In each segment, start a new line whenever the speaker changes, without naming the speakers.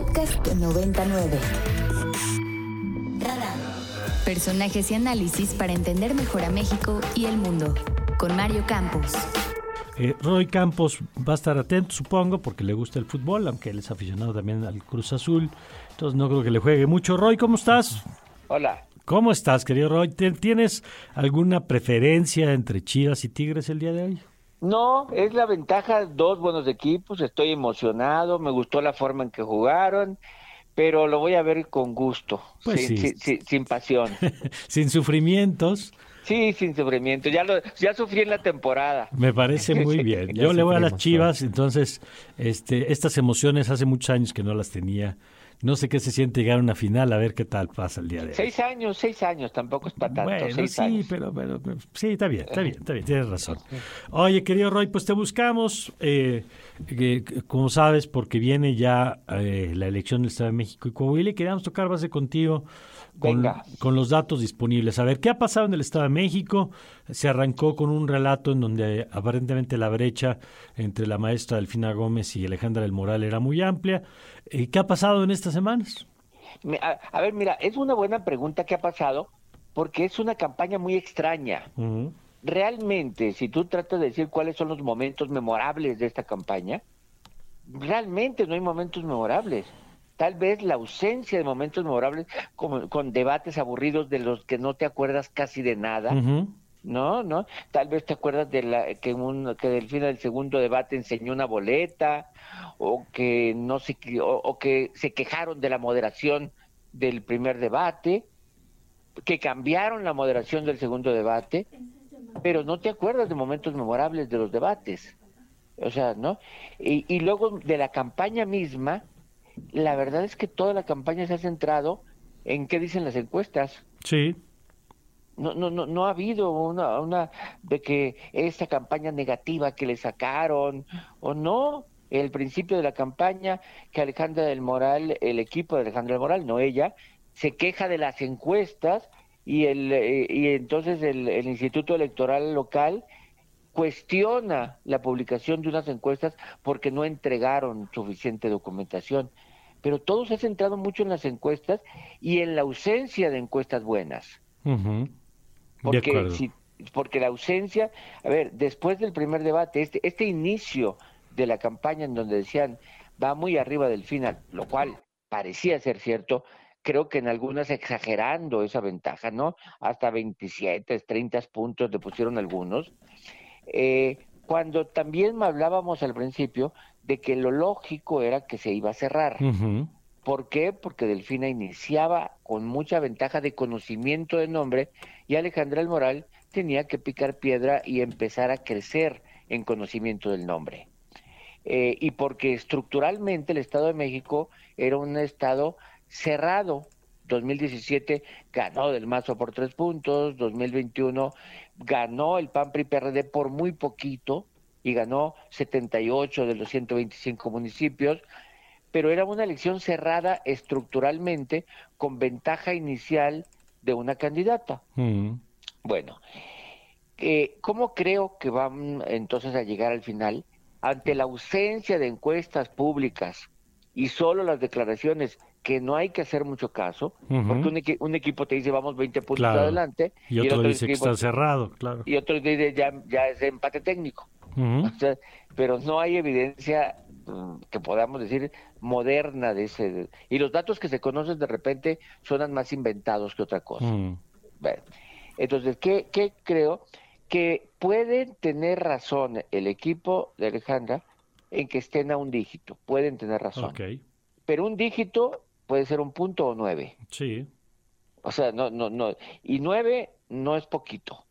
Podcast 99. Personajes y análisis para entender mejor a México y el mundo. Con Mario Campos.
Eh, Roy Campos va a estar atento, supongo, porque le gusta el fútbol, aunque él es aficionado también al Cruz Azul. Entonces no creo que le juegue mucho. Roy, ¿cómo estás?
Hola.
¿Cómo estás, querido Roy? ¿Tienes alguna preferencia entre Chivas y Tigres el día de hoy?
No, es la ventaja, dos buenos equipos, estoy emocionado, me gustó la forma en que jugaron, pero lo voy a ver con gusto,
Pues
sin,
sí.
sin- sin pasión.
Sin sufrimientos,
Sí, sin sufrimiento, ya, lo, ya sufrí en la temporada.
me parece muy bien. Yo le voy a las Chivas, entonces este, estas emociones hace muchos años que no las tenía. No sé qué se siente llegar a una final, a ver qué tal pasa el día de hoy.
Seis años, seis años, tampoco es para tanto,
Bueno,
seis
sí,
años.
pero, pero, pero- sí, está bien, está bien, está bien, tienes razón. Oye, querido Roy, pues te buscamos, eh, que, como sabes, porque viene ya eh, la elección del Estado de México y Coahuila y queríamos tocar base contigo con,
Venga.
con los datos disponibles. A ver, ¿qué ha pasado en el Estado de México? Se arrancó con un relato en donde aparentemente la brecha entre la maestra Delfina Gómez y Alejandra del Moral era muy amplia. Eh, ¿Qué ha pasado en estas semanas?
A, a ver, mira, es una buena pregunta que ha pasado, porque es una campaña muy extraña. Realmente, si tú tratas de decir cuáles son los momentos memorables de esta campaña, realmente no hay momentos memorables. Tal vez la ausencia de momentos memorables como- con debates aburridos de los que no te acuerdas casi de nada. ¿no? ¿No? Tal vez te acuerdas de la que un que del final del segundo debate enseñó una boleta o que no se o, o que se quejaron de la moderación del primer debate, que cambiaron la moderación del segundo debate, pero no te acuerdas de momentos memorables de los debates. O sea, ¿no? Y, y luego de la campaña misma, la verdad es que toda la campaña se ha centrado en qué dicen las encuestas
Sí.
no, no, no, no ha habido una, una de que esta campaña negativa que le sacaron o no. El principio de la campaña que Alejandra del Moral, el equipo de Alejandra del Moral, no ella, se queja de las encuestas y el eh, y entonces el, el Instituto Electoral local cuestiona la publicación de unas encuestas porque no entregaron suficiente documentación. Pero todo se ha centrado mucho en las encuestas y en la ausencia de encuestas buenas. Porque, si- porque la ausencia, a ver, después del primer debate, este, este inicio de la campaña en donde decían va muy arriba del final, lo cual parecía ser cierto, creo que en algunas exagerando esa ventaja, ¿no? Hasta 27, 30 puntos le pusieron algunos. Eh, cuando también hablábamos al principio de que lo lógico era que se iba a cerrar.
Ujú.
¿Por qué? Porque Delfina iniciaba con mucha ventaja de conocimiento de nombre y Alejandra el Moral tenía que picar piedra y empezar a crecer en conocimiento del nombre. Eh, y porque estructuralmente el Estado de México era un Estado cerrado. 2017 ganó del Mazo por tres puntos, 2021 ganó el PAN PRI PRD por muy poquito y ganó 78 de los 125 municipios, pero era una elección cerrada estructuralmente con ventaja inicial de una candidata.
Ujú.
Bueno, eh, ¿cómo creo que van entonces a llegar al final? Ante la ausencia de encuestas públicas y solo las declaraciones que no hay que hacer mucho caso, porque un, equi- un equipo te dice vamos 20 puntos
Claro.
adelante
Y otro dice que
equipo-
está cerrado, claro.
y otro dice ya, ya es empate técnico.
Ujú.
O sea, pero no hay evidencia mm, que podamos decir moderna de ese y los datos que se conocen de repente suenan más inventados que otra cosa. Bueno, entonces, ¿qué, qué creo? Que pueden tener razón el equipo de Alejandra en que estén a un dígito, pueden tener razón. Pero un dígito puede ser un punto o nueve.
sí.
O sea, no, no, no. Y nueve no es poquito.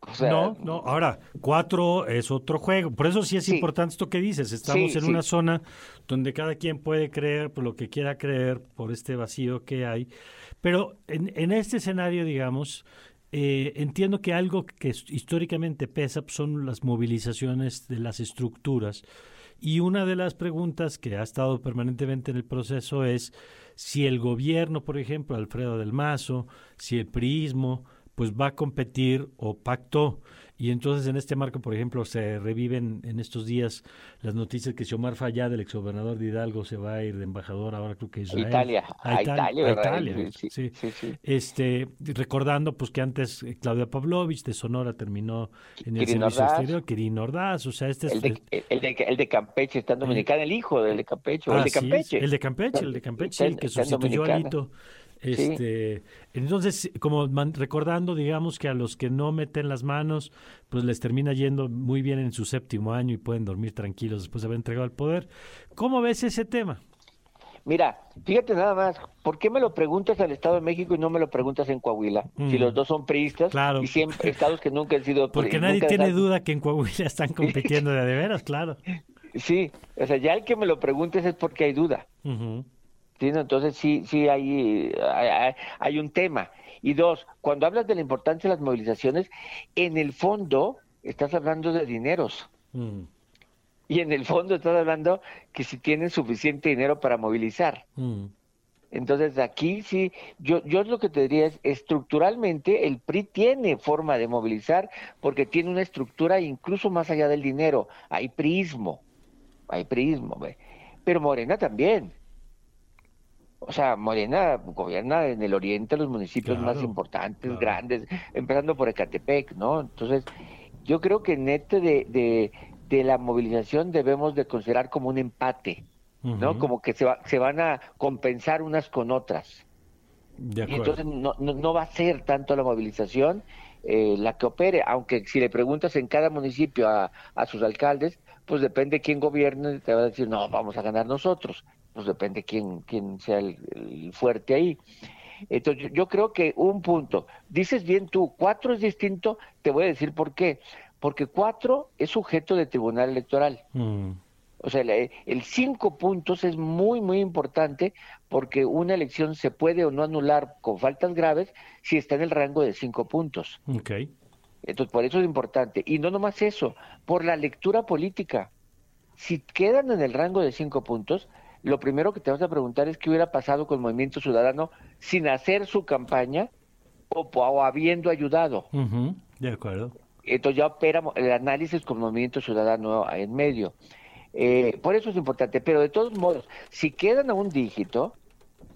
O sea,
no, no, ahora, cuatro es otro juego. Por eso sí es
Sí.
importante esto que dices. Estamos
Sí,
en
sí.
una zona donde cada quien puede creer por lo que quiera creer, por este vacío que hay. Pero en, en este escenario, digamos, eh, entiendo que algo que históricamente pesa son las movilizaciones de las estructuras. Y una de las preguntas que ha estado permanentemente en el proceso es si el gobierno, por ejemplo, Alfredo del Mazo, si el priismo, pues va a competir o pactó Y entonces en este marco, por ejemplo, se reviven en estos días las noticias que Xiomar Fallá, del exgobernador de Hidalgo, se va a ir de embajador ahora creo que Israel.
Italia, a, Italia,
Italia, sí, sí, sí, Este, recordando pues que antes eh, Claudia Pavlovich de Sonora terminó en el servicio exterior, Kirin Ordaz, o sea, este
el de, el de, el de Campeche está en Dominicana, el hijo del de Campeche, el de Campeche.
el de Campeche, el de Campeche, el que sustituyó a Lito. Este, Entonces, como recordando, digamos que a los que no meten las manos, pues les termina yendo muy bien en su séptimo año y pueden dormir tranquilos después de haber entregado el poder. ¿Cómo ves ese tema?
Mira, fíjate nada más, ¿por qué me lo preguntas al Estado de México y no me lo preguntas en Coahuila? Si mm. los dos son priistas y siempre estados que nunca han sido
Porque nadie tiene duda que en Coahuila están compitiendo de, de veras, claro.
Sí, o sea, ya el que me lo preguntes es porque hay duda. Entonces sí, sí hay, hay, un tema. Y dos, cuando hablas de la importancia de las movilizaciones, en el fondo estás hablando de dineros. Mm. Y en el fondo estás hablando que si tienen suficiente dinero para movilizar. Mm. Entonces aquí sí, yo, yo lo que te diría es, estructuralmente el PRI tiene forma de movilizar porque tiene una estructura incluso más allá del dinero. Hay prismo, hay prismo. Pero Morena también. O sea, Morena gobierna en el oriente los municipios más importantes, grandes, empezando por Ecatepec, ¿no? Entonces, yo creo que en este de, de, la movilización debemos de considerar como un empate, ¿no? Como que se, va, se van a compensar unas con otras. y entonces no, no, va a ser tanto la movilización eh, la que opere, aunque si le preguntas en cada municipio a, a sus alcaldes, pues depende quién gobierne, te va a decir, no, vamos a ganar nosotros pues depende quién, quién sea el, fuerte ahí. Entonces, yo creo que un punto, dices bien tú, cuatro es distinto, te voy a decir por qué. Porque cuatro es sujeto de tribunal electoral. Mm. O sea, el cinco puntos es muy, muy importante porque una elección se puede o no anular con faltas graves si está en el rango de cinco puntos.
Okay.
Entonces, por eso es importante. Y no nomás eso, por la lectura política. Si quedan en el rango de cinco puntos, lo primero que te vas a preguntar es qué hubiera pasado con Movimiento Ciudadano sin hacer su campaña o, habiendo ayudado.
de acuerdo.
Entonces ya opera el análisis con Movimiento Ciudadano en medio. Eh, por eso es importante, pero de todos modos, si quedan a un dígito,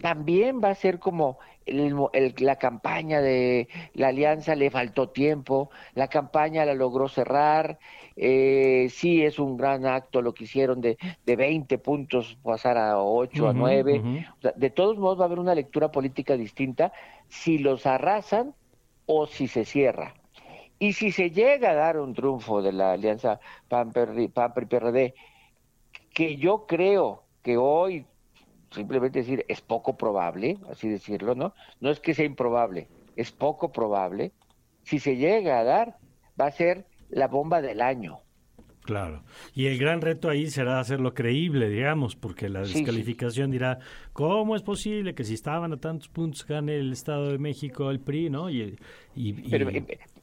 también va a ser como la campaña de la alianza le faltó tiempo, la campaña la logró cerrar, eh, sí es un gran acto lo que hicieron de, de 20 puntos pasar a 8, a 9, de todos modos va a haber una lectura política distinta si los arrasan o si se cierra. Y si se llega a dar un triunfo de la alianza PAN-PRI-PRD, que yo creo que hoy simplemente decir es poco probable, así decirlo, ¿no? No es que sea improbable, es poco probable. Si se llega a dar, va a ser la bomba del año.
Claro. Y el gran reto ahí será hacerlo creíble, digamos, porque la descalificación dirá, ¿cómo es posible que si estaban a tantos puntos gane el Estado de México el PRI, ¿no? Y,
Pero,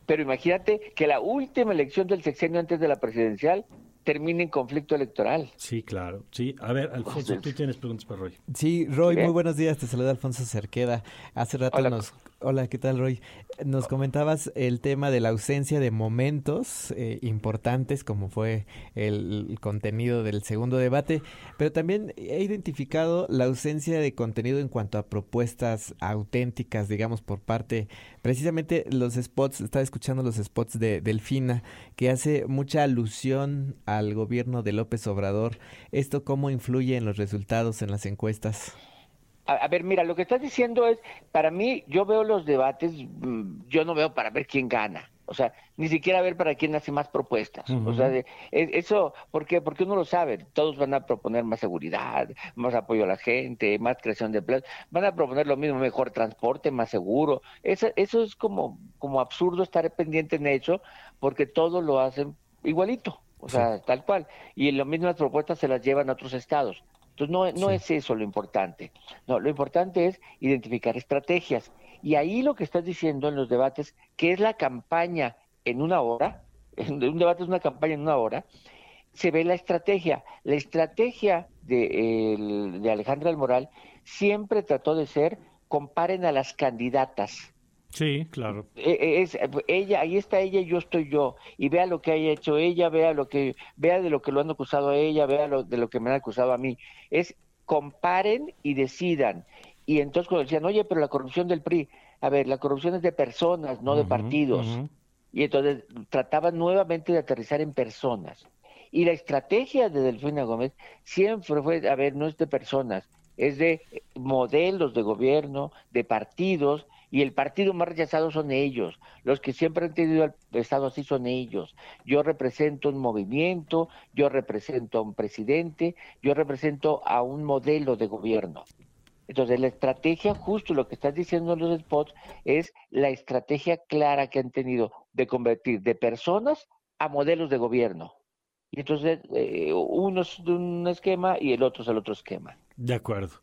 pero imagínate que la última elección del sexenio antes de la presidencial termine en conflicto electoral.
Sí, claro. Sí, a ver, Alfonso, tú tienes preguntas para Roy.
Sí, Roy, muy buenos días. Te saluda Alfonso Cerqueda. Hace rato nos Hola, ¿qué tal, Roy? Nos comentabas el tema de la ausencia de momentos eh, importantes, como fue el, contenido del segundo debate, pero también he identificado la ausencia de contenido en cuanto a propuestas auténticas, digamos, por parte, precisamente los spots, estaba escuchando los spots de Delfina, que hace mucha alusión al gobierno de López Obrador. ¿Esto cómo influye en los resultados en las encuestas?
A, ver, mira, lo que estás diciendo es, para mí, yo veo los debates, mm, yo no veo para ver quién gana. O sea, ni siquiera ver para quién hace más propuestas. O sea, de, e, eso, ¿por qué? Porque uno lo sabe. Todos van a proponer más seguridad, más apoyo a la gente, más creación de empleos. Van a proponer lo mismo, mejor transporte, más seguro. Eso, eso es como, como absurdo estar pendiente en eso, porque todos lo hacen igualito. O sea, tal cual. Y las mismas propuestas se las llevan a otros estados. Entonces, no, no es eso lo importante. No, lo importante es identificar estrategias. Y ahí lo que estás diciendo en los debates, que es la campaña en una hora, un debate es una campaña en una hora, se ve la estrategia. La estrategia de, de Alejandra del Moral siempre trató de ser, comparen a las candidatas,
Sí, claro.
E, e, es, ella, ahí está ella y yo estoy yo. Y vea lo que haya hecho ella, vea lo que, vea de lo que lo han acusado a ella, vea lo, de lo que me han acusado a mí. Es comparen y decidan. Y entonces cuando decían, oye, pero la corrupción del PRI, a ver, la corrupción es de personas, no de partidos. Y entonces trataban nuevamente de aterrizar en personas. Y la estrategia de Delfina Gómez siempre fue, a ver, no es de personas, es de modelos de gobierno, de partidos, y el partido más rechazado son ellos. Los que siempre han tenido el Estado así son ellos. Yo represento un movimiento, yo represento a un presidente, yo represento a un modelo de gobierno. Entonces, la estrategia, justo lo que estás diciendo en los spots, es la estrategia clara que han tenido de convertir de personas a modelos de gobierno. Y entonces, eh, uno es de un esquema y el otro es el otro esquema.
De acuerdo.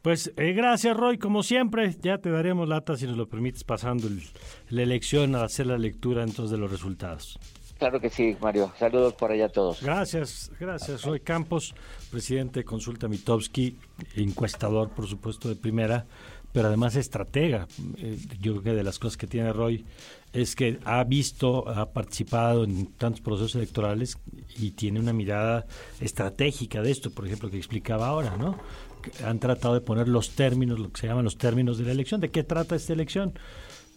Pues eh, gracias, Roy. Como siempre, ya te daremos lata si nos lo permites pasando la elección a hacer la lectura entonces de los resultados.
Claro que sí, Mario. Saludos por allá a todos.
Gracias, gracias. Roy Campos, presidente de Consulta Mitowski, encuestador, por supuesto, de primera, pero además estratega. Eh, yo creo que de las cosas que tiene Roy es que ha visto, ha participado en tantos procesos electorales y tiene una mirada estratégica de esto, por ejemplo, que explicaba ahora, ¿no? han tratado de poner los términos, lo que se llaman los términos de la elección. ¿De qué trata esta elección?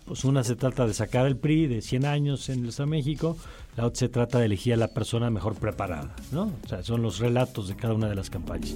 Pues una se trata de sacar el PRI de 100 años en el Estado de México, la otra se trata de elegir a la persona mejor preparada, ¿no? O sea, son los relatos de cada una de las campañas.